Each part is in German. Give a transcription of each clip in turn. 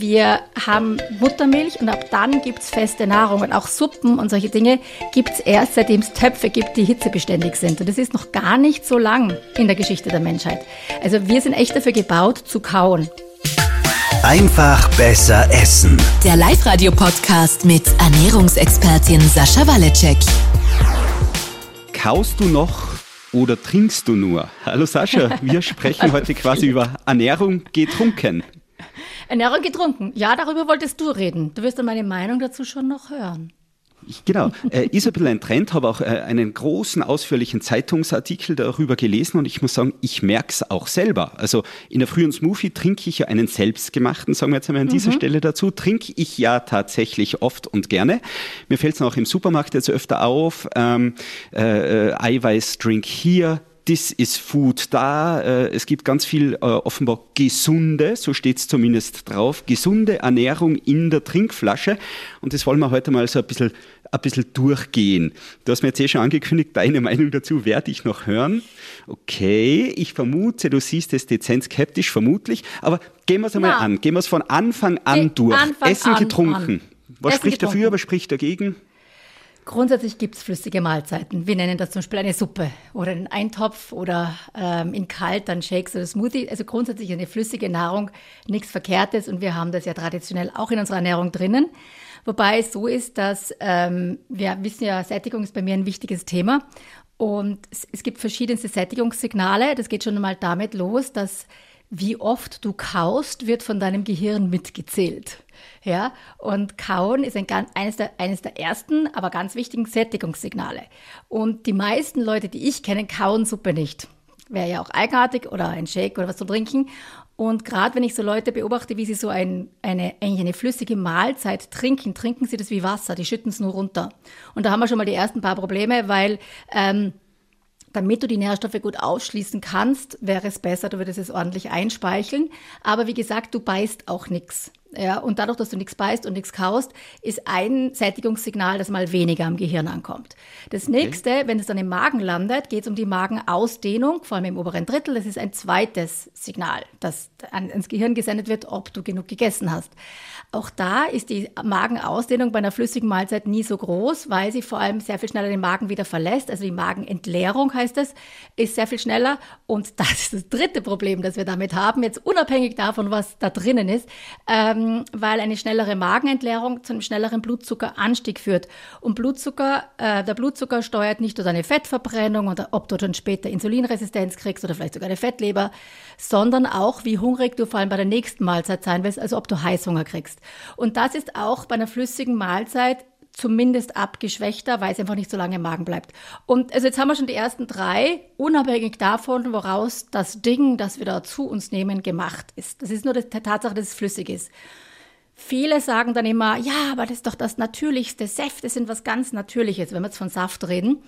wir haben Muttermilch und ab dann gibt es feste Nahrung und auch Suppen und solche Dinge gibt es erst, seitdem es Töpfe gibt, die hitzebeständig sind. Und das ist noch gar nicht so lang in der Geschichte der Menschheit. Also wir sind echt dafür gebaut, zu kauen. Einfach besser essen. Der Live-Radio-Podcast mit Ernährungsexpertin Sascha Waleczek. Kaust du noch oder trinkst du nur? Hallo Sascha, wir sprechen heute quasi über Ernährung getrunken. Ernährung getrunken. Ja, darüber wolltest du reden. Du wirst dann meine Meinung dazu schon noch hören. Genau, äh, ist ein bisschen ein Trend, habe auch äh, einen großen, ausführlichen Zeitungsartikel darüber gelesen und ich muss sagen, ich merke es auch selber. Also in der frühen Smoothie trinke ich ja einen selbstgemachten, sagen wir jetzt einmal an dieser mhm. Stelle dazu, trinke ich ja tatsächlich oft und gerne. Mir fällt es auch im Supermarkt jetzt öfter auf, ähm, äh, äh Eiweißdrink hier, This is Food da. Äh, es gibt ganz viel äh, offenbar gesunde, so steht es zumindest drauf, gesunde Ernährung in der Trinkflasche. Und das wollen wir heute mal so ein bisschen, ein bisschen durchgehen. Du hast mir jetzt eh schon angekündigt, deine Meinung dazu werde ich noch hören. Okay, ich vermute, du siehst es dezent skeptisch, vermutlich. Aber gehen wir es einmal ja. an. Gehen wir es von Anfang an durch. Anfang Essen an, getrunken. An. Was Essen spricht getrunken. dafür, was spricht dagegen? Grundsätzlich gibt es flüssige Mahlzeiten. Wir nennen das zum Beispiel eine Suppe oder einen Eintopf oder ähm, in kalt dann Shakes oder Smoothie. Also grundsätzlich eine flüssige Nahrung, nichts Verkehrtes und wir haben das ja traditionell auch in unserer Ernährung drinnen. Wobei es so ist, dass ähm, wir wissen ja, Sättigung ist bei mir ein wichtiges Thema und es, es gibt verschiedenste Sättigungssignale. Das geht schon einmal damit los, dass wie oft du kaust, wird von deinem Gehirn mitgezählt. Ja, und Kauen ist ein, eines, der, eines der ersten, aber ganz wichtigen Sättigungssignale. Und die meisten Leute, die ich kenne, kauen Suppe nicht. Wäre ja auch eigenartig oder ein Shake oder was zu trinken. Und gerade wenn ich so Leute beobachte, wie sie so ein, eine, eigentlich eine flüssige Mahlzeit trinken, trinken sie das wie Wasser, die schütten es nur runter. Und da haben wir schon mal die ersten paar Probleme, weil ähm, damit du die Nährstoffe gut ausschließen kannst, wäre es besser, du würdest es ordentlich einspeicheln. Aber wie gesagt, du beißt auch nichts. Ja, und dadurch, dass du nichts beißt und nichts kaust, ist ein Sättigungssignal, das mal weniger am Gehirn ankommt. Das nächste, okay. wenn es dann im Magen landet, geht es um die Magenausdehnung, vor allem im oberen Drittel. Das ist ein zweites Signal, das ans Gehirn gesendet wird, ob du genug gegessen hast. Auch da ist die Magenausdehnung bei einer flüssigen Mahlzeit nie so groß, weil sie vor allem sehr viel schneller den Magen wieder verlässt. Also die Magenentleerung heißt es, ist sehr viel schneller. Und das ist das dritte Problem, das wir damit haben, jetzt unabhängig davon, was da drinnen ist, ähm, weil eine schnellere Magenentleerung zu einem schnelleren Blutzuckeranstieg führt. Und Blutzucker, äh, der Blutzucker steuert nicht nur deine Fettverbrennung oder ob du dann später Insulinresistenz kriegst oder vielleicht sogar eine Fettleber, sondern auch, wie hungrig du vor allem bei der nächsten Mahlzeit sein wirst, also ob du Heißhunger kriegst. Und das ist auch bei einer flüssigen Mahlzeit zumindest abgeschwächter, weil es einfach nicht so lange im Magen bleibt. Und also jetzt haben wir schon die ersten drei, unabhängig davon, woraus das Ding, das wir da zu uns nehmen, gemacht ist. Das ist nur die Tatsache, dass es flüssig ist. Viele sagen dann immer, ja, aber das ist doch das Natürlichste. Säfte sind was ganz Natürliches, wenn wir jetzt von Saft reden.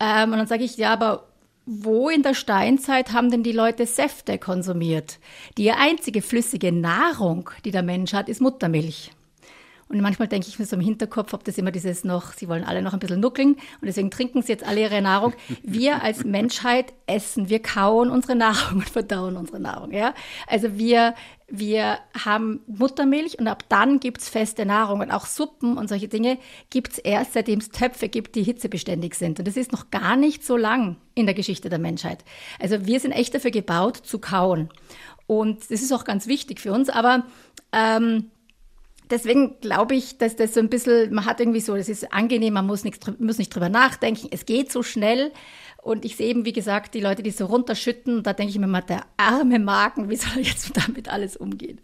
Ähm, und dann sage ich, ja, aber wo in der Steinzeit haben denn die Leute Säfte konsumiert? Die einzige flüssige Nahrung, die der Mensch hat, ist Muttermilch. Und manchmal denke ich mir so im Hinterkopf, ob das immer dieses noch, sie wollen alle noch ein bisschen nuckeln und deswegen trinken sie jetzt alle ihre Nahrung. Wir als Menschheit essen, wir kauen unsere Nahrung und verdauen unsere Nahrung. Ja? Also wir, wir haben Muttermilch und ab dann gibt's feste Nahrung und auch Suppen und solche Dinge gibt's erst, seitdem es Töpfe gibt, die hitzebeständig sind. Und das ist noch gar nicht so lang in der Geschichte der Menschheit. Also wir sind echt dafür gebaut, zu kauen. Und das ist auch ganz wichtig für uns, aber ähm, deswegen glaube ich, dass das so ein bisschen, man hat irgendwie so, das ist angenehm, man muss, nichts, muss nicht drüber nachdenken, es geht so schnell. Und ich sehe eben, wie gesagt, die Leute, die so runterschütten, da denke ich mir mal, der arme Magen, wie soll jetzt damit alles umgehen?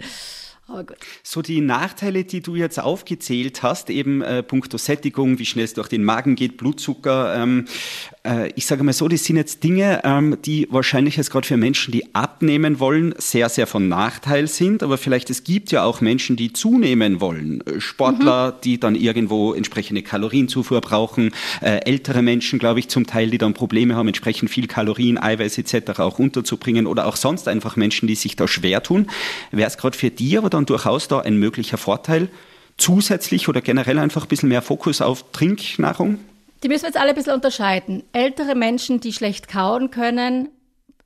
Aber gut. So die Nachteile, die du jetzt aufgezählt hast, eben äh, puncto Sättigung, wie schnell es durch den Magen geht, Blutzucker, ähm, äh, ich sage mal so, das sind jetzt Dinge, ähm, die wahrscheinlich jetzt gerade für Menschen, die abnehmen wollen, sehr, sehr von Nachteil sind. Aber vielleicht es gibt ja auch Menschen, die zunehmen wollen. Äh, Sportler, mhm. die dann irgendwo entsprechende Kalorienzufuhr brauchen. Äh, ältere Menschen, glaube ich, zum Teil, die dann Probleme haben, entsprechend viel Kalorien, Eiweiß etc. auch unterzubringen. Oder auch sonst einfach Menschen, die sich da schwer tun. Wäre es gerade für die aber dann durchaus da ein möglicher Vorteil, zusätzlich oder generell einfach ein bisschen mehr Fokus auf Trinknahrung? Die müssen wir jetzt alle ein bisschen unterscheiden. Ältere Menschen, die schlecht kauen können,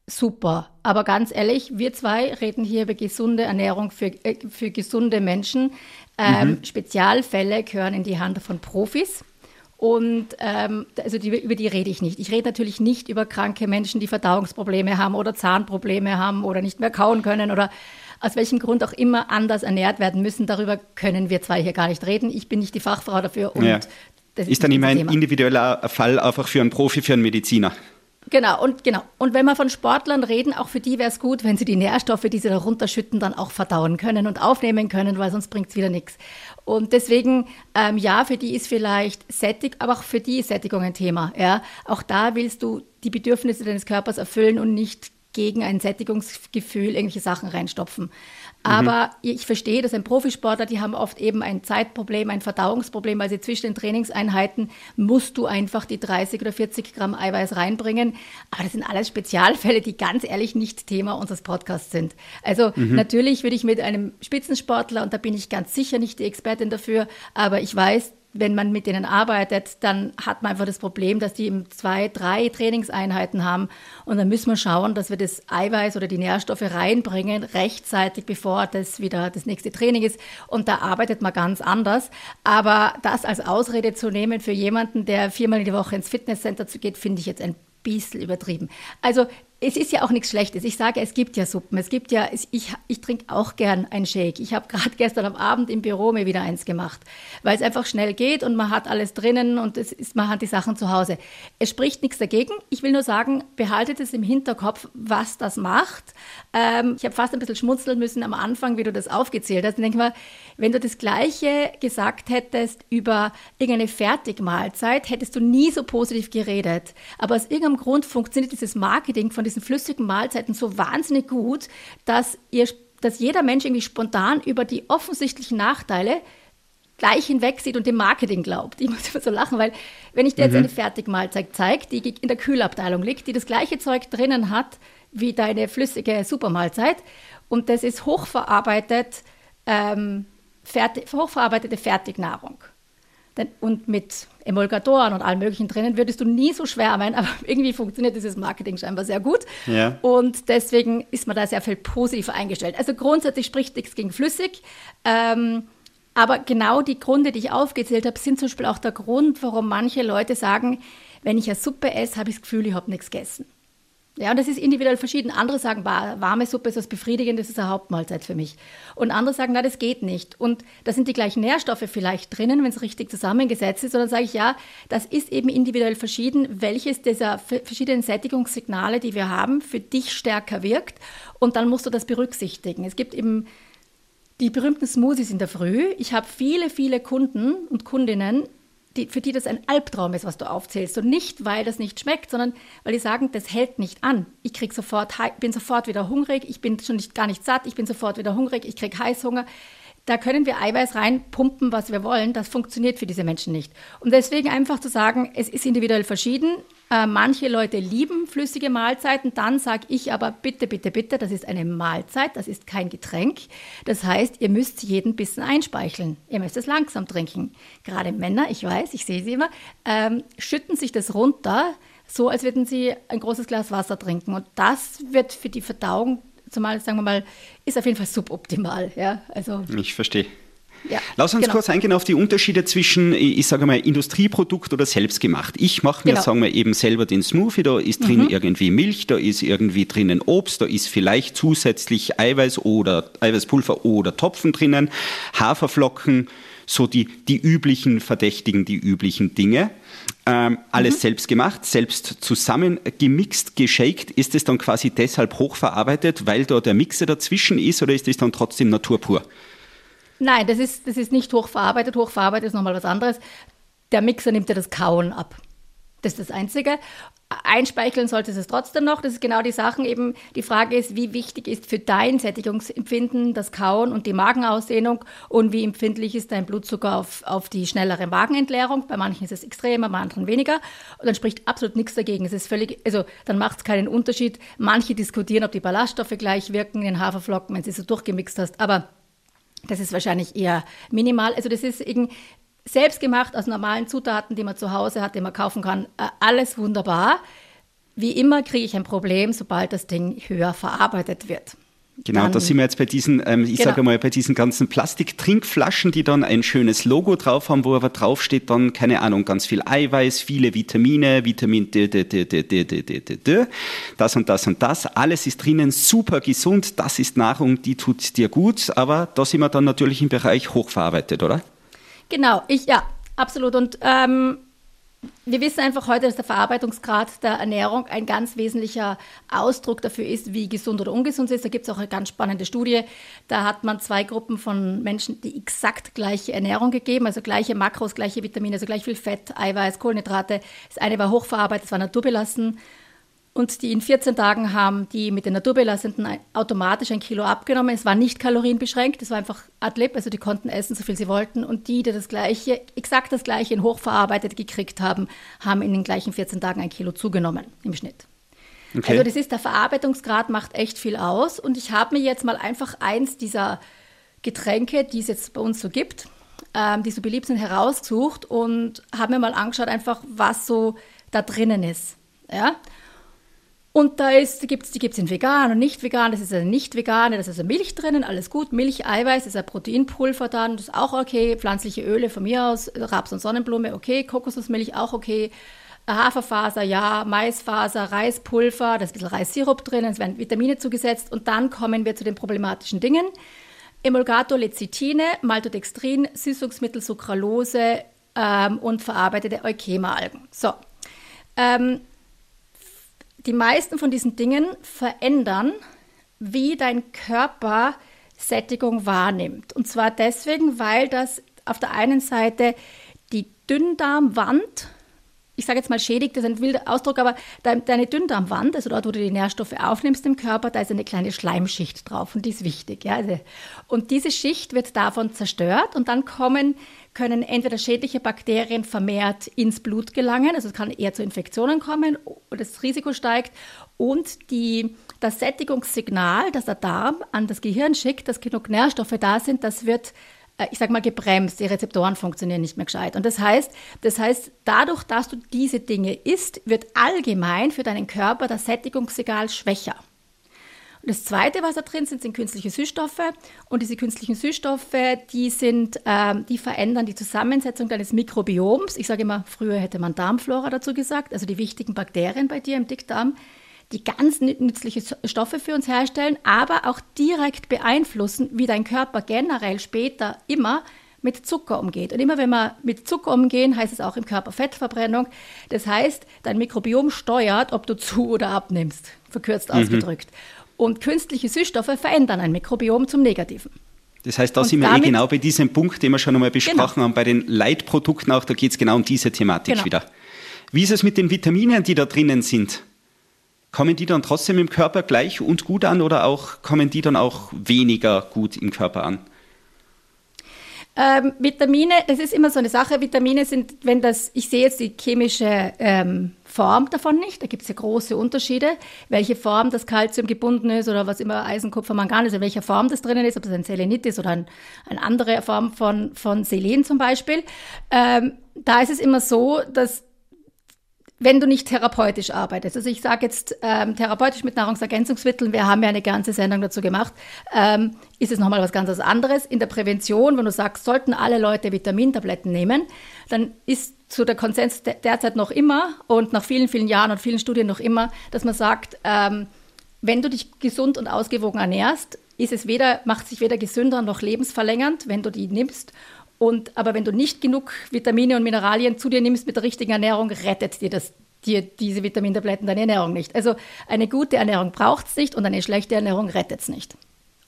super. Aber ganz ehrlich, wir zwei reden hier über gesunde Ernährung für, äh, für gesunde Menschen. Ähm, mhm. Spezialfälle gehören in die Hand von Profis. Und ähm, also die, über die rede ich nicht. Ich rede natürlich nicht über kranke Menschen, die Verdauungsprobleme haben oder Zahnprobleme haben oder nicht mehr kauen können oder aus welchem Grund auch immer anders ernährt werden müssen. Darüber können wir zwei hier gar nicht reden. Ich bin nicht die Fachfrau dafür. Und ja. Das ist, dann immer ein Thema. individueller Fall einfach für einen Profi, für einen Mediziner. Genau, und genau. Und wenn wir von Sportlern reden, auch für die wäre es gut, wenn sie die Nährstoffe, die sie da runterschütten, dann auch verdauen können und aufnehmen können, weil sonst bringt es wieder nichts. Und deswegen, ähm, ja, für die ist vielleicht Sättig, aber auch für die ist Sättigung ein Thema. Ja? Auch da willst du die Bedürfnisse deines Körpers erfüllen und nicht gegen ein Sättigungsgefühl irgendwelche Sachen reinstopfen. Aber mhm. ich verstehe, dass ein Profisportler, die haben oft eben ein Zeitproblem, ein Verdauungsproblem, weil sie zwischen den Trainingseinheiten musst du einfach die 30 oder 40 Gramm Eiweiß reinbringen. Aber das sind alles Spezialfälle, die ganz ehrlich nicht Thema unseres Podcasts sind. Also mhm. natürlich würde ich mit einem Spitzensportler, und da bin ich ganz sicher nicht die Expertin dafür, aber ich weiß, wenn man mit denen arbeitet, dann hat man einfach das Problem, dass die eben zwei, drei Trainingseinheiten haben. Und dann müssen wir schauen, dass wir das Eiweiß oder die Nährstoffe reinbringen, rechtzeitig, bevor das wieder das nächste Training ist. Und da arbeitet man ganz anders. Aber das als Ausrede zu nehmen für jemanden, der viermal in die Woche ins Fitnesscenter geht, finde ich jetzt ein bisschen übertrieben. Also es ist ja auch nichts Schlechtes. Ich sage, es gibt ja Suppen. Es gibt ja, ich, ich trinke auch gern ein Shake. Ich habe gerade gestern am Abend im Büro mir wieder eins gemacht, weil es einfach schnell geht und man hat alles drinnen und es ist, man hat die Sachen zu Hause. Es spricht nichts dagegen. Ich will nur sagen, behaltet es im Hinterkopf, was das macht. Ähm, ich habe fast ein bisschen schmunzeln müssen am Anfang, wie du das aufgezählt hast. Und denke mal, wenn du das Gleiche gesagt hättest über irgendeine Fertigmahlzeit, hättest du nie so positiv geredet. Aber aus irgendeinem Grund funktioniert dieses Marketing von diesen flüssigen Mahlzeiten so wahnsinnig gut, dass, ihr, dass jeder Mensch irgendwie spontan über die offensichtlichen Nachteile gleich hinweg sieht und dem Marketing glaubt. Ich muss immer so lachen, weil wenn ich dir jetzt mhm. eine Fertigmahlzeit zeige, die in der Kühlabteilung liegt, die das gleiche Zeug drinnen hat wie deine flüssige Supermahlzeit und das ist hochverarbeitet, ähm, fertig, hochverarbeitete Fertignahrung und mit Emulgatoren und allem Möglichen drinnen, würdest du nie so schwärmen, aber irgendwie funktioniert dieses Marketing scheinbar sehr gut. Ja. Und deswegen ist man da sehr viel positiver eingestellt. Also grundsätzlich spricht nichts gegen flüssig. Ähm, aber genau die Gründe, die ich aufgezählt habe, sind zum Beispiel auch der Grund, warum manche Leute sagen, wenn ich eine Suppe esse, habe ich das Gefühl, ich habe nichts gegessen. Ja, und das ist individuell verschieden. Andere sagen, warme Suppe ist was Befriedigendes, das ist eine Hauptmahlzeit für mich. Und andere sagen, na, das geht nicht. Und da sind die gleichen Nährstoffe vielleicht drinnen, wenn es richtig zusammengesetzt ist. Und dann sage ich, ja, das ist eben individuell verschieden, welches dieser verschiedenen Sättigungssignale, die wir haben, für dich stärker wirkt. Und dann musst du das berücksichtigen. Es gibt eben die berühmten Smoothies in der Früh. Ich habe viele, viele Kunden und Kundinnen, die, für die das ein Albtraum ist, was du aufzählst. Und nicht, weil das nicht schmeckt, sondern weil die sagen, das hält nicht an. Ich krieg sofort, bin sofort wieder hungrig, ich bin schon nicht, gar nicht satt, ich bin sofort wieder hungrig, ich kriege Heißhunger. Da können wir Eiweiß reinpumpen, was wir wollen. Das funktioniert für diese Menschen nicht. Und deswegen einfach zu sagen, es ist individuell verschieden. Äh, manche Leute lieben flüssige Mahlzeiten. Dann sage ich aber bitte, bitte, bitte, das ist eine Mahlzeit, das ist kein Getränk. Das heißt, ihr müsst jeden Bissen einspeicheln. Ihr müsst es langsam trinken. Gerade Männer, ich weiß, ich sehe sie immer, ähm, schütten sich das runter, so als würden sie ein großes Glas Wasser trinken. Und das wird für die Verdauung zumal, sagen wir mal, ist auf jeden Fall suboptimal. Ja? Also, ich verstehe. Ja, Lass uns genau. kurz eingehen auf die Unterschiede zwischen, ich sage mal, Industrieprodukt oder selbstgemacht. Ich mache mir, genau. sagen wir eben selber den Smoothie, da ist drin mhm. irgendwie Milch, da ist irgendwie drinnen Obst, da ist vielleicht zusätzlich Eiweiß oder Eiweißpulver oder Topfen drinnen, Haferflocken, so die, die üblichen Verdächtigen, die üblichen Dinge. Ähm, alles mhm. selbst gemacht, selbst zusammengemixt, geshaked. Ist es dann quasi deshalb hochverarbeitet, weil da der Mixer dazwischen ist oder ist es dann trotzdem naturpur? Nein, das ist, das ist nicht hochverarbeitet. Hochverarbeitet ist nochmal was anderes. Der Mixer nimmt ja das Kauen ab. Das ist das Einzige. Einspeicheln sollte es trotzdem noch. Das ist genau die Sachen eben. Die Frage ist, wie wichtig ist für dein Sättigungsempfinden das Kauen und die Magenausdehnung und wie empfindlich ist dein Blutzucker auf, auf die schnellere Magenentleerung. Bei manchen ist es extremer, bei anderen weniger. Und dann spricht absolut nichts dagegen. Es ist völlig, also dann macht es keinen Unterschied. Manche diskutieren, ob die Ballaststoffe gleich wirken in Haferflocken, wenn du sie so durchgemixt hast. Aber das ist wahrscheinlich eher minimal. Also das ist eben selbst gemacht aus normalen Zutaten, die man zu Hause hat, die man kaufen kann. Äh, alles wunderbar. wie immer kriege ich ein Problem, sobald das Ding höher verarbeitet wird. Genau, Dann- da sind wir jetzt bei diesen, ähm, ich Genau. sage mal, bei diesen ganzen Plastiktrinkflaschen, die dann ein schönes Logo drauf haben, wo aber drauf steht dann, keine Ahnung, ganz viel Eiweiß, viele Vitamine, Vitamin D, D, D, D, D, D, D, D, D, das und das und das, alles ist drinnen, super gesund, das ist Nahrung, die tut dir gut, aber da sind wir dann natürlich im Bereich hochverarbeitet, oder? Genau, ich, ja, absolut. Und ähm, wir wissen einfach heute, dass der Verarbeitungsgrad der Ernährung ein ganz wesentlicher Ausdruck dafür ist, wie gesund oder ungesund es ist. Da gibt es auch eine ganz spannende Studie. Da hat man zwei Gruppen von Menschen, die exakt gleiche Ernährung gegeben, also gleiche Makros, gleiche Vitamine, also gleich viel Fett, Eiweiß, Kohlenhydrate. Das eine war hochverarbeitet, das war naturbelassen. Und die in 14 Tagen haben die mit den naturbelassenden automatisch ein Kilo abgenommen. Es war nicht kalorienbeschränkt, es war einfach Adlib, also die konnten essen, so viel sie wollten. Und die, die das gleiche, exakt das gleiche in hochverarbeitet gekriegt haben, haben in den gleichen 14 Tagen ein Kilo zugenommen im Schnitt. Okay. Also das ist, der Verarbeitungsgrad macht echt viel aus. Und ich habe mir jetzt mal einfach eins dieser Getränke, die es jetzt bei uns so gibt, ähm, die so beliebt sind, herausgesucht und habe mir mal angeschaut, einfach was so da drinnen ist. Ja? Und da gibt es die gibt's in vegan und nicht vegan. Das ist eine nicht vegane, da ist also Milch drinnen, alles gut. Milch, Eiweiß, ist ein Proteinpulver dann, das ist auch okay. Pflanzliche Öle von mir aus, Raps und Sonnenblume, okay. Kokosnussmilch auch okay. Haferfaser, ja. Maisfaser, Reispulver, da ist ein bisschen Reissirup drin, es werden Vitamine zugesetzt. Und dann kommen wir zu den problematischen Dingen. Emulgator, Lecithine, Maltodextrin, Süßungsmittel, Sucralose ähm, und verarbeitete Eukema-Algen. So. Ähm, die meisten von diesen Dingen verändern, wie dein Körper Sättigung wahrnimmt. Und zwar deswegen, weil das auf der einen Seite die Dünndarmwand, ich sage jetzt mal schädigt, das ist ein wilder Ausdruck, aber dein- deine Dünndarmwand, also dort, wo du die Nährstoffe aufnimmst im Körper, da ist eine kleine Schleimschicht drauf und die ist wichtig. Ja? Also- Und diese Schicht wird davon zerstört und dann kommen, können entweder schädliche Bakterien vermehrt ins Blut gelangen, also es kann eher zu Infektionen kommen, das Risiko steigt und die, das Sättigungssignal, das der Darm an das Gehirn schickt, dass genug Nährstoffe da sind, das wird ich sag mal, gebremst. Die Rezeptoren funktionieren nicht mehr gescheit. Und das heißt, das heißt, dadurch, dass du diese Dinge isst, wird allgemein für deinen Körper das Sättigungssignal schwächer. Und das Zweite, was da drin sind, sind künstliche Süßstoffe. Und diese künstlichen Süßstoffe, die sind, ähm, die verändern die Zusammensetzung deines Mikrobioms. Ich sage immer, früher hätte man Darmflora dazu gesagt, also die wichtigen Bakterien bei dir im Dickdarm, die ganz nü- nützliche Stoffe für uns herstellen, aber auch direkt beeinflussen, wie dein Körper generell später immer mit Zucker umgeht. Und immer wenn wir mit Zucker umgehen, heißt es auch im Körper Fettverbrennung. Das heißt, dein Mikrobiom steuert, ob du zu oder abnimmst, verkürzt ausgedrückt. Und künstliche Süßstoffe verändern ein Mikrobiom zum Negativen. Das heißt, da Und sind wir eh genau bei diesem Punkt, den wir schon einmal besprochen Genau. haben, bei den Leitprodukten auch, da geht es genau um diese Thematik Genau. wieder. Wie ist es mit den Vitaminen, die da drinnen sind? Kommen die dann trotzdem im Körper gleich und gut an oder auch kommen die dann auch weniger gut im Körper an? Ähm, Vitamine, das ist immer so eine Sache. Vitamine sind, wenn das, ich sehe jetzt die chemische ähm, Form davon nicht, da gibt es ja große Unterschiede, welche Form das Kalzium gebunden ist oder was immer Eisen, Kupfer, Mangan ist, in welcher Form das drinnen ist, ob das ein Selenit ist oder ein, eine andere Form von, von Selen zum Beispiel. Ähm, da ist es immer so, dass wenn du nicht therapeutisch arbeitest. Also ich sage jetzt ähm, therapeutisch mit Nahrungsergänzungsmitteln, wir haben ja eine ganze Sendung dazu gemacht, ähm, ist es nochmal was ganz anderes. In der Prävention, wenn du sagst, sollten alle Leute Vitamintabletten nehmen, dann ist so der Konsens de- derzeit noch immer und nach vielen, vielen Jahren und vielen Studien noch immer, dass man sagt, ähm, wenn du dich gesund und ausgewogen ernährst, ist es weder, macht sich weder gesünder noch lebensverlängernd, wenn du die nimmst. Und, aber wenn du nicht genug Vitamine und Mineralien zu dir nimmst mit der richtigen Ernährung, rettet dir das dir diese Vitamintabletten deine Ernährung nicht. Also eine gute Ernährung braucht es nicht und eine schlechte Ernährung rettet es nicht.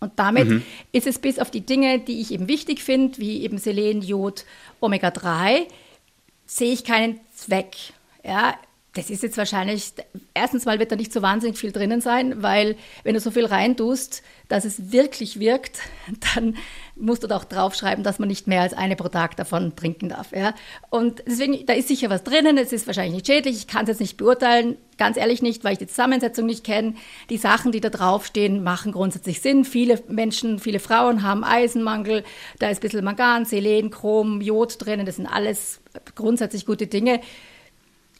Und damit ist es bis auf die Dinge, die ich eben wichtig finde, wie eben Selen, Jod, Omega-3, sehe ich keinen Zweck. Ja, das ist jetzt wahrscheinlich, erstens mal wird da nicht so wahnsinnig viel drinnen sein, weil wenn du so viel reintust, dass es wirklich wirkt, dann musst du da auch draufschreiben, dass man nicht mehr als eine pro Tag davon trinken darf. Ja? Und deswegen, da ist sicher was drinnen, es ist wahrscheinlich nicht schädlich, ich kann es jetzt nicht beurteilen, ganz ehrlich nicht, weil ich die Zusammensetzung nicht kenne. Die Sachen, die da draufstehen, machen grundsätzlich Sinn. Viele Menschen, viele Frauen haben Eisenmangel, da ist ein bisschen Mangan, Selen, Chrom, Jod drinnen, das sind alles grundsätzlich gute Dinge.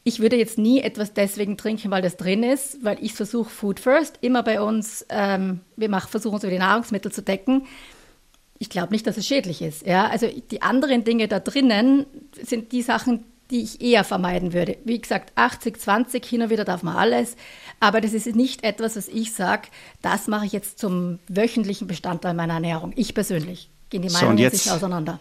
Ich würde jetzt nie etwas deswegen trinken, weil das drin ist, weil ich versuche Food First, immer bei uns, ähm, wir machen, versuchen so die Nahrungsmittel zu decken. Ich glaube nicht, dass es schädlich ist. Ja? Also die anderen Dinge da drinnen sind die Sachen, die ich eher vermeiden würde. Wie gesagt, 80, 20, hin und wieder darf man alles. Aber das ist nicht etwas, was ich sage, das mache ich jetzt zum wöchentlichen Bestandteil meiner Ernährung. Ich persönlich. Gehen die Meinungen so, jetzt, sich auseinander.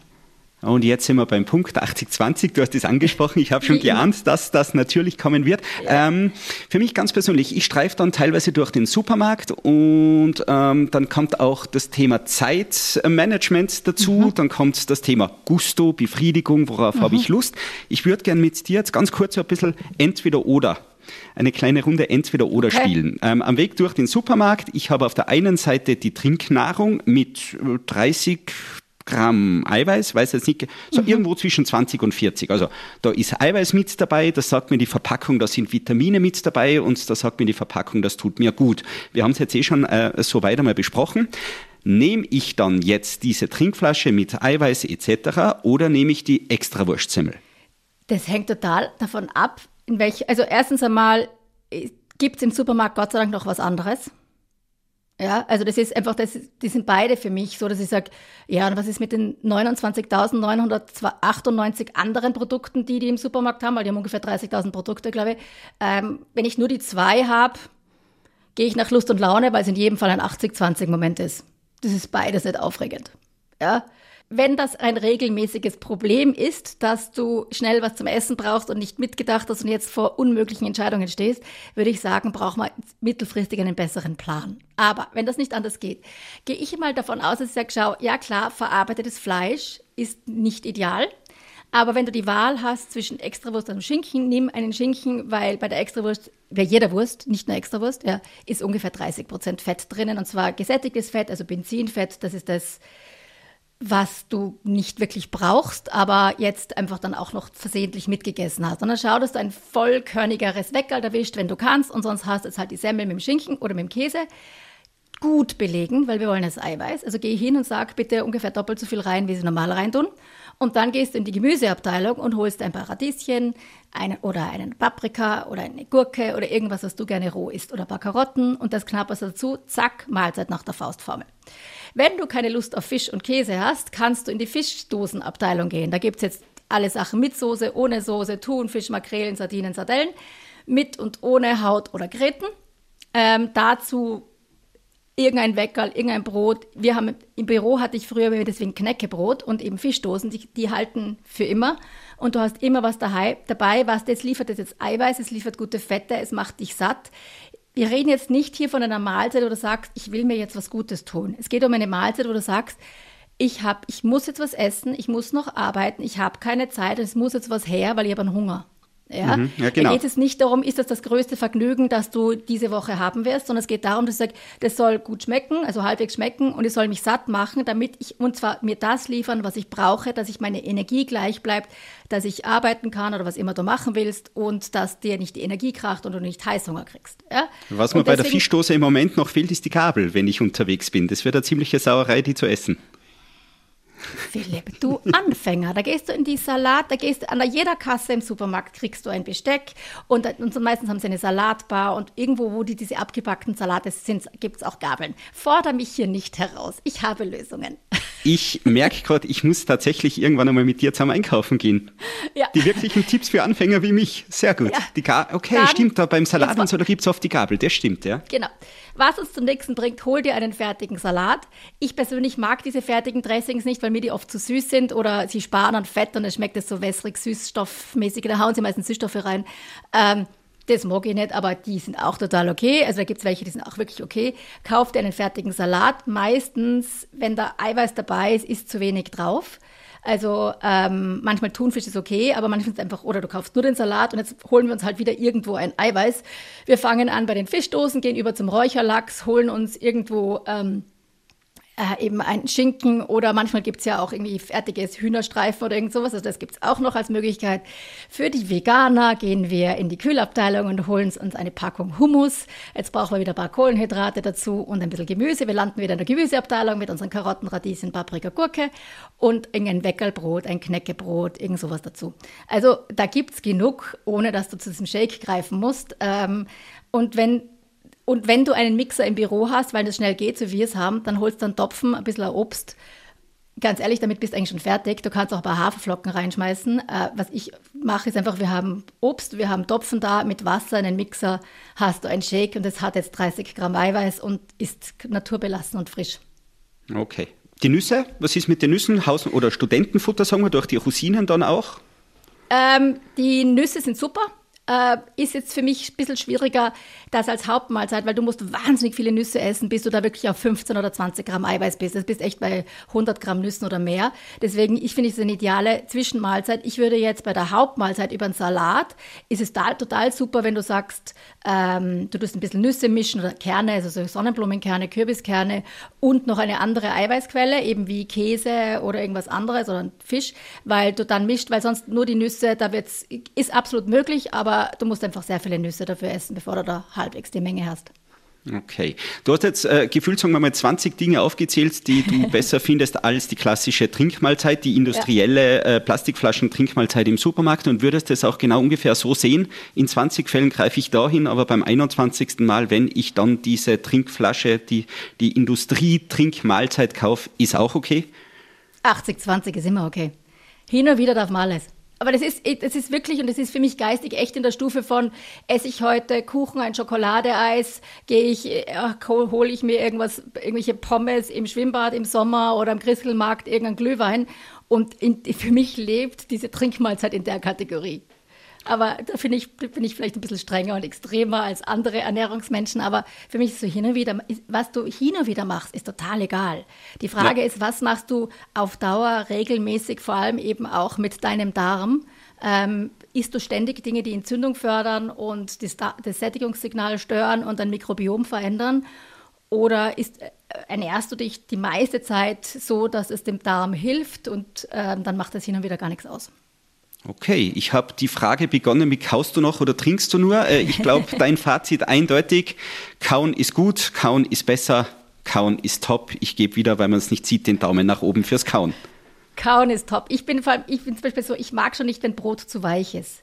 Und jetzt sind wir beim Punkt 80-20. Du hast es angesprochen. Ich habe schon geahnt, dass das natürlich kommen wird. Ja. Ähm, für mich ganz persönlich, ich streife dann teilweise durch den Supermarkt und ähm, dann kommt auch das Thema Zeitmanagement dazu. Mhm. Dann kommt das Thema Gusto, Befriedigung, worauf mhm. habe ich Lust. Ich würde gern mit dir jetzt ganz kurz ein bisschen entweder oder eine kleine Runde entweder oder okay. spielen. Ähm, am Weg durch den Supermarkt, ich habe auf der einen Seite die Trinknahrung mit 30, Gramm Eiweiß, weiß jetzt nicht, so mhm. irgendwo zwischen 20 und 40. Also da ist Eiweiß mit dabei, das sagt mir die Verpackung, da sind Vitamine mit dabei und da sagt mir die Verpackung, das tut mir gut. Wir haben es jetzt eh schon äh, so weit einmal besprochen. Nehme ich dann jetzt diese Trinkflasche mit Eiweiß etc. oder nehme ich die Extrawurstsemmel? Das hängt total davon ab, in welch, also erstens einmal äh, gibt es im Supermarkt Gott sei Dank noch was anderes. Ja, also das ist einfach, das, die sind beide für mich so, dass ich sage, ja, und was ist mit den 29.998 anderen Produkten, die die im Supermarkt haben, weil die haben ungefähr 30.000 Produkte, glaube ich. Ähm, wenn ich nur die zwei habe, gehe ich nach Lust und Laune, weil es in jedem Fall ein 80-20-Moment ist. Das ist beides nicht aufregend. Ja, wenn das ein regelmäßiges Problem ist, dass du schnell was zum Essen brauchst und nicht mitgedacht hast und jetzt vor unmöglichen Entscheidungen stehst, würde ich sagen, braucht man mittelfristig einen besseren Plan. Aber wenn das nicht anders geht, gehe ich mal davon aus, dass ich sage, schau, ja klar, verarbeitetes Fleisch ist nicht ideal. Aber wenn du die Wahl hast zwischen Extrawurst und Schinken, nimm einen Schinken, weil bei der Extrawurst, bei jeder Wurst, nicht nur Extrawurst, ja, ist ungefähr 30 Prozent Fett drinnen. Und zwar gesättigtes Fett, also Benzinfett, das ist das, was du nicht wirklich brauchst, aber jetzt einfach dann auch noch versehentlich mitgegessen hast. Und dann schau, dass du ein vollkörnigeres Weckerl erwischt, wenn du kannst, und sonst hast du jetzt halt die Semmel mit dem Schinken oder mit dem Käse. Gut belegen, weil wir wollen das Eiweiß. Also geh hin und sag bitte ungefähr doppelt so viel rein, wie sie normal reintun. Und dann gehst du in die Gemüseabteilung und holst ein paar Radieschen oder einen Paprika oder eine Gurke oder irgendwas, was du gerne roh isst oder ein paar Karotten und das knapperst dazu. Zack, Mahlzeit nach der Faustformel. Wenn du keine Lust auf Fisch und Käse hast, kannst du in die Fischdosenabteilung gehen. Da gibt es jetzt alle Sachen mit Soße, ohne Soße, Thunfisch, Makrelen, Sardinen, Sardellen, mit und ohne Haut oder Gräten. Ähm, dazu irgendein Weckerl, irgendein Brot. Wir haben im Büro hatte ich früher deswegen Knäckebrot und eben Fischdosen, die, die halten für immer. Und du hast immer was dabei, was das liefert, das jetzt Eiweiß, es liefert gute Fette, es macht dich satt. Wir reden jetzt nicht hier von einer Mahlzeit, wo du sagst, ich will mir jetzt was Gutes tun. Es geht um eine Mahlzeit, wo du sagst, ich hab, ich muss jetzt was essen, ich muss noch arbeiten, ich habe keine Zeit, es muss jetzt was her, weil ich habe einen Hunger. Ja, mhm, ja genau. Da geht es nicht darum, ist das das größte Vergnügen, das du diese Woche haben wirst, sondern es geht darum, dass ich sage, das soll gut schmecken, also halbwegs schmecken und es soll mich satt machen, damit ich, und zwar mir das liefern, was ich brauche, dass ich meine Energie gleich bleibt, dass ich arbeiten kann oder was immer du machen willst und dass dir nicht die Energie kracht und du nicht Heißhunger kriegst. Ja? Was mir bei der Fischdose im Moment noch fehlt, ist die Gabel, wenn ich unterwegs bin. Das wird eine ziemliche Sauerei, die zu essen. Philipp, du Anfänger, da gehst du in die Salat, da gehst du an jeder Kasse im Supermarkt kriegst du ein Besteck und, und so meistens haben sie eine Salatbar und irgendwo, wo die diese abgepackten Salate sind, gibt es auch Gabeln. Forder mich hier nicht heraus. Ich habe Lösungen. Ich merke gerade, ich muss tatsächlich irgendwann einmal mit dir zusammen einkaufen gehen. Ja. Die wirklichen Tipps für Anfänger wie mich. Sehr gut. Ja. Die okay, Dann, stimmt, da beim Salat und so, da gibt es oft die Gabel. Das stimmt, ja. Genau. Was uns zum nächsten bringt, hol dir einen fertigen Salat. Ich persönlich mag diese fertigen Dressings nicht, weil mir die oft zu süß sind oder sie sparen an Fett und es schmeckt es so wässrig, süßstoffmäßig. Da hauen sie meistens Süßstoffe rein. Ähm, das mag ich nicht, aber die sind auch total okay. Also da gibt es welche, die sind auch wirklich okay. Kauf dir einen fertigen Salat. Meistens, wenn da Eiweiß dabei ist, ist zu wenig drauf. Also ähm, manchmal Thunfisch ist okay, aber manchmal ist es einfach, oder du kaufst nur den Salat und jetzt holen wir uns halt wieder irgendwo ein Eiweiß. Wir fangen an bei den Fischdosen, gehen über zum Räucherlachs, holen uns irgendwo ähm, äh, eben ein Schinken oder manchmal gibt es ja auch irgendwie fertiges Hühnerstreifen oder irgend sowas. Also das gibt es auch noch als Möglichkeit. Für die Veganer gehen wir in die Kühlabteilung und holen uns eine Packung Hummus. Jetzt brauchen wir wieder ein paar Kohlenhydrate dazu und ein bisschen Gemüse. Wir landen wieder in der Gemüseabteilung mit unseren Karotten, Radieschen, Paprika, Gurke und irgendein Weckerlbrot, ein Knäckebrot, irgend sowas dazu. Also da gibt es genug, ohne dass du zu diesem Shake greifen musst. Ähm, und wenn und wenn du einen Mixer im Büro hast, weil das schnell geht, so wie wir es haben, dann holst du einen Topfen, ein bisschen Obst. Ganz ehrlich, damit bist du eigentlich schon fertig. Du kannst auch ein paar Haferflocken reinschmeißen. Äh, was ich mache, ist einfach, wir haben Obst, wir haben Topfen da, mit Wasser, einen Mixer, hast du einen Shake und es hat jetzt 30 Gramm Eiweiß und ist naturbelassen und frisch. Okay. Die Nüsse, was ist mit den Nüssen? Haus- oder Studentenfutter, sagen wir, durch die Rosinen dann auch? Ähm, die Nüsse sind super äh, ist jetzt für mich ein bisschen schwieriger, das als Hauptmahlzeit, weil du musst wahnsinnig viele Nüsse essen, bis du da wirklich auf 15 oder 20 Gramm Eiweiß bist. Du bist echt bei 100 Gramm Nüssen oder mehr. Deswegen, ich finde, es eine ideale Zwischenmahlzeit. Ich würde jetzt bei der Hauptmahlzeit über einen Salat, ist es da, total super, wenn du sagst, ähm, du tust ein bisschen Nüsse mischen oder Kerne, also so Sonnenblumenkerne, Kürbiskerne und noch eine andere Eiweißquelle, eben wie Käse oder irgendwas anderes oder Fisch, weil du dann mischt, weil sonst nur die Nüsse, da wird's, ist absolut möglich, aber du musst einfach sehr viele Nüsse dafür essen, bevor du da halbwegs die Menge hast. Okay. Du hast jetzt äh, gefühlt, sagen wir mal, 20 Dinge aufgezählt, die du besser findest als die klassische Trinkmahlzeit, die industrielle ja. äh, Plastikflaschen-Trinkmahlzeit im Supermarkt und würdest das auch genau ungefähr so sehen. In 20 Fällen greife ich dahin, aber beim 21. Mal, wenn ich dann diese Trinkflasche, die, die Industrie-Trinkmahlzeit kaufe, ist auch okay? 80-20 ist immer okay. Hin und wieder darf man alles. Aber das ist, das ist wirklich, und das ist für mich geistig echt in der Stufe von, esse ich heute Kuchen, ein Schokoladeeis, gehe ich, äh, hole ich mir irgendwas, irgendwelche Pommes im Schwimmbad im Sommer oder am Christelmarkt, irgendein Glühwein. Und in, für mich lebt diese Trinkmahlzeit in der Kategorie. Aber da finde ich, bin ich vielleicht ein bisschen strenger und extremer als andere Ernährungsmenschen. Aber für mich ist so hin und wieder, was du hin und wieder machst, ist total egal. Die Frage ja. ist, was machst du auf Dauer regelmäßig, vor allem eben auch mit deinem Darm? Ähm, isst du ständig Dinge, die Entzündung fördern und das, das Sättigungssignal stören und dein Mikrobiom verändern? Oder ist, äh, ernährst du dich die meiste Zeit so, dass es dem Darm hilft und ähm, dann macht das hin und wieder gar nichts aus? Okay, ich habe die Frage begonnen mit kaust du noch oder trinkst du nur? Äh, ich glaube, dein Fazit eindeutig, kauen ist gut, kauen ist besser, kauen ist top. Ich gebe wieder, weil man es nicht sieht, den Daumen nach oben fürs Kauen. Kauen ist top. Ich bin vor allem, ich bin zum Beispiel so, ich mag schon nicht, wenn Brot zu weich ist.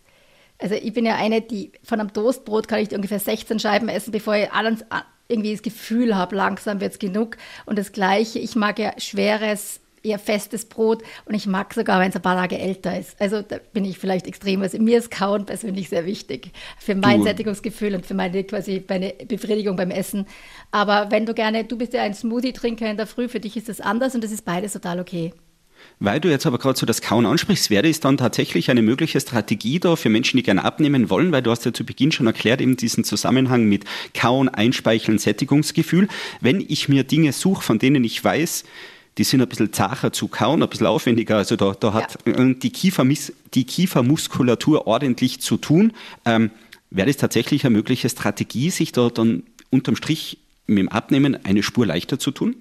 Also ich bin ja eine, die von einem Toastbrot kann ich ungefähr 16 Scheiben essen, bevor ich alles, irgendwie das Gefühl habe, langsam wird es genug. Und das Gleiche, ich mag ja schweres eher festes Brot und ich mag sogar, wenn es ein paar Tage älter ist. Also da bin ich vielleicht extrem. Also mir ist Kauen persönlich sehr wichtig für mein du. Sättigungsgefühl und für meine quasi meine Befriedigung beim Essen. Aber wenn du gerne, du bist ja ein Smoothie-Trinker in der Früh, für dich ist das anders und das ist beides total okay. Weil du jetzt aber gerade so das Kauen ansprichst, wäre es dann tatsächlich eine mögliche Strategie da für Menschen, die gerne abnehmen wollen, weil du hast ja zu Beginn schon erklärt, eben diesen Zusammenhang mit Kauen, Einspeicheln, Sättigungsgefühl. Wenn ich mir Dinge suche, von denen ich weiß, die sind ein bisschen zacher zu kauen, ein bisschen aufwendiger. Also da, da hat ja. die, Kiefermis, die Kiefermuskulatur ordentlich zu tun. Ähm, Wäre das tatsächlich eine mögliche Strategie, sich da dann unterm Strich mit dem Abnehmen eine Spur leichter zu tun?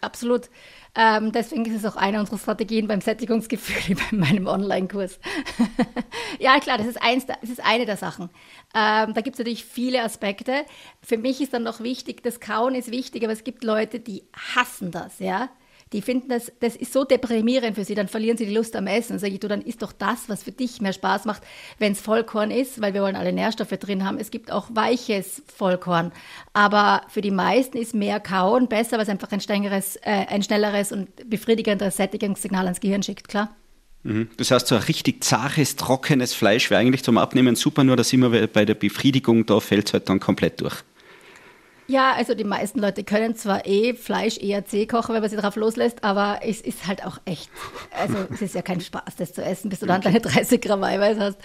Absolut. Ähm, deswegen ist es auch eine unserer Strategien beim Sättigungsgefühl bei meinem Online-Kurs. ja, klar, das ist, eins, das ist eine der Sachen. Ähm, da gibt es natürlich viele Aspekte. Für mich ist dann noch wichtig, das Kauen ist wichtig, aber es gibt Leute, die hassen das, ja die finden das, das ist so deprimierend für sie, dann verlieren sie die Lust am Essen. Sag ich, du, dann ist doch das, was für dich mehr Spaß macht, wenn es Vollkorn ist, weil wir wollen alle Nährstoffe drin haben. Es gibt auch weiches Vollkorn. Aber für die meisten ist mehr Kauen besser, weil es einfach ein, strengeres, äh, ein schnelleres und befriedigenderes Sättigungssignal ans Gehirn schickt, klar? Mhm. Das heißt, so ein richtig zaches, trockenes Fleisch wäre eigentlich zum Abnehmen super, nur dass immer bei der Befriedigung, da fällt es halt dann komplett durch. Ja, also die meisten Leute können zwar eh Fleisch ERC kochen, wenn man sie drauf loslässt, aber es ist halt auch echt, also es ist ja kein Spaß, das zu essen, bis du dann deine 30 Gramm Eiweiß hast.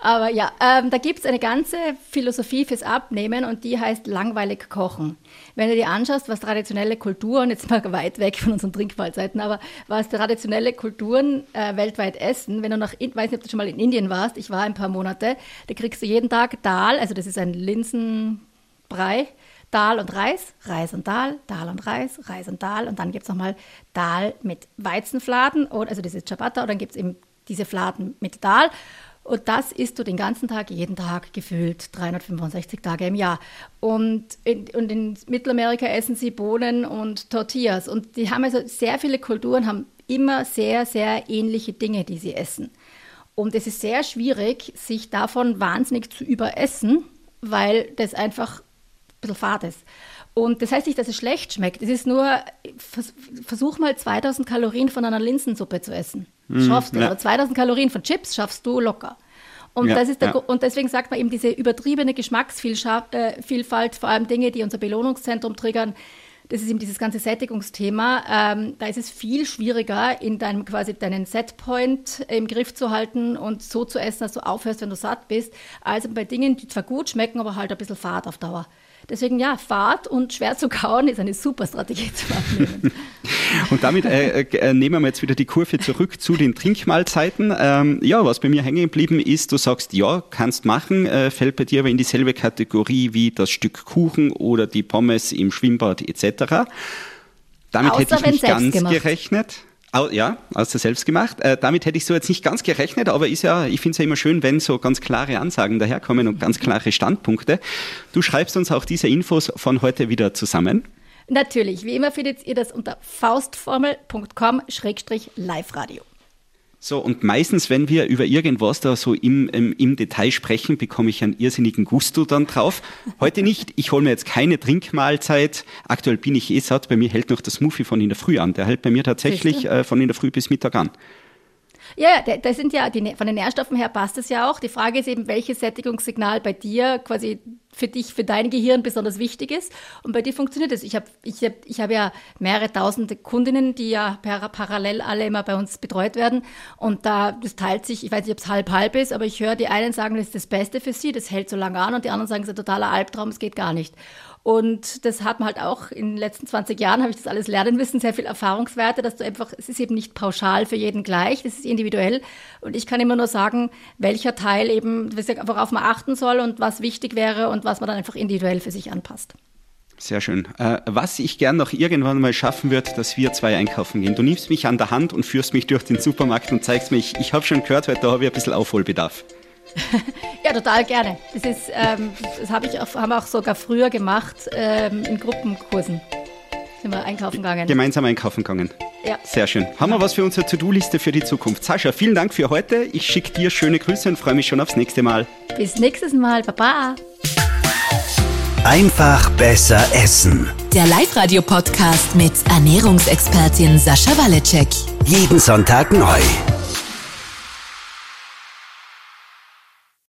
Aber ja, ähm, da gibt es eine ganze Philosophie fürs Abnehmen und die heißt langweilig kochen. Wenn du dir anschaust, was traditionelle Kulturen, jetzt mal weit weg von unseren Trinkmahlzeiten, aber was traditionelle Kulturen äh, weltweit essen, wenn du nach, weiß nicht, ob du schon mal in Indien warst, ich war ein paar Monate, da kriegst du jeden Tag Dal, also das ist ein Linsenbrei, Dal und Reis, Reis und Dal, Dal und Reis, Reis und Dal. Und dann gibt es nochmal Dal mit Weizenfladen, also das ist Ciabatta, und dann gibt es eben diese Fladen mit Dal. Und das isst du den ganzen Tag, jeden Tag gefühlt 365 Tage im Jahr. Und in, und in Mittelamerika essen sie Bohnen und Tortillas. Und die haben also sehr viele Kulturen, haben immer sehr, sehr ähnliche Dinge, die sie essen. Und es ist sehr schwierig, sich davon wahnsinnig zu überessen, weil das einfach ein bisschen fad ist. Und das heißt nicht, dass es schlecht schmeckt. Es ist nur, versuch mal 2000 Kalorien von einer Linsensuppe zu essen. Mm, schaffst du. Ja. Oder 2000 Kalorien von Chips schaffst du locker. Und, ja, das ist der, ja. und deswegen sagt man eben diese übertriebene Geschmacksvielfalt, äh, vor allem Dinge, die unser Belohnungszentrum triggern, das ist eben dieses ganze Sättigungsthema. Ähm, da ist es viel schwieriger, in deinem quasi deinen Setpoint im Griff zu halten und so zu essen, dass du aufhörst, wenn du satt bist, als bei Dingen, die zwar gut schmecken, aber halt ein bisschen fad auf Dauer. Deswegen ja, Fahrt und schwer zu kauen ist eine super Strategie zu abnehmen. und damit äh, äh, nehmen wir jetzt wieder die Kurve zurück zu den Trinkmahlzeiten. Ähm, ja, was bei mir hängen geblieben ist, du sagst, ja, kannst machen, äh, fällt bei dir aber in dieselbe Kategorie wie das Stück Kuchen oder die Pommes im Schwimmbad etc. Damit Außer hätte ich nicht ganz gemacht. gerechnet. Ja, aus der selbst gemacht. Äh, damit hätte ich so jetzt nicht ganz gerechnet, aber ist ja, ich finde es ja immer schön, wenn so ganz klare Ansagen daherkommen und ganz klare Standpunkte. Du schreibst uns auch diese Infos von heute wieder zusammen. Natürlich, wie immer findet ihr das unter faustformel.com-live-radio. So, und meistens, wenn wir über irgendwas da so im, im, im Detail sprechen, bekomme ich einen irrsinnigen Gusto dann drauf. Heute nicht. Ich hole mir jetzt keine Trinkmahlzeit. Aktuell bin ich eh satt. Bei mir hält noch das Smoothie von in der Früh an. Der hält bei mir tatsächlich äh, von in der Früh bis Mittag an. Ja, da sind ja, die, von den Nährstoffen her passt es ja auch. Die Frage ist eben, welches Sättigungssignal bei dir quasi für dich, für dein Gehirn besonders wichtig ist. Und bei dir funktioniert es. Ich habe ich hab, ich hab ja mehrere tausende Kundinnen, die ja par parallel alle immer bei uns betreut werden. Und da, das teilt sich, ich weiß nicht, ob es halb-halb ist, aber ich höre die einen sagen, das ist das Beste für sie, das hält so lange an und die anderen sagen, es ist ein totaler Albtraum, es geht gar nicht. Und das hat man halt auch in den letzten 20 Jahren, habe ich das alles lernen müssen, sehr viel Erfahrungswerte, dass du einfach, es ist eben nicht pauschal für jeden gleich, das ist individuell. Und ich kann immer nur sagen, welcher Teil eben, worauf man achten soll und was wichtig wäre und was man dann einfach individuell für sich anpasst. Sehr schön. Äh, was ich gern noch irgendwann mal schaffen wird, dass wir zwei einkaufen gehen. Du nimmst mich an der Hand und führst mich durch den Supermarkt und zeigst mir, ich, ich habe schon gehört, heute habe ich ein bisschen Aufholbedarf. ja, total gerne. Das, ist, ähm, das hab ich auch, haben wir auch sogar früher gemacht ähm, in Gruppenkursen. Sind wir einkaufen gegangen. Gemeinsam einkaufen gegangen. Ja. Sehr schön. Haben wir was für unsere To-Do-Liste für die Zukunft? Sascha, vielen Dank für heute. Ich schicke dir schöne Grüße und freue mich schon aufs nächste Mal. Bis nächstes Mal. Baba. Einfach besser essen. Der Live-Radio-Podcast mit Ernährungsexpertin Sascha Waleczek. Jeden Sonntag neu.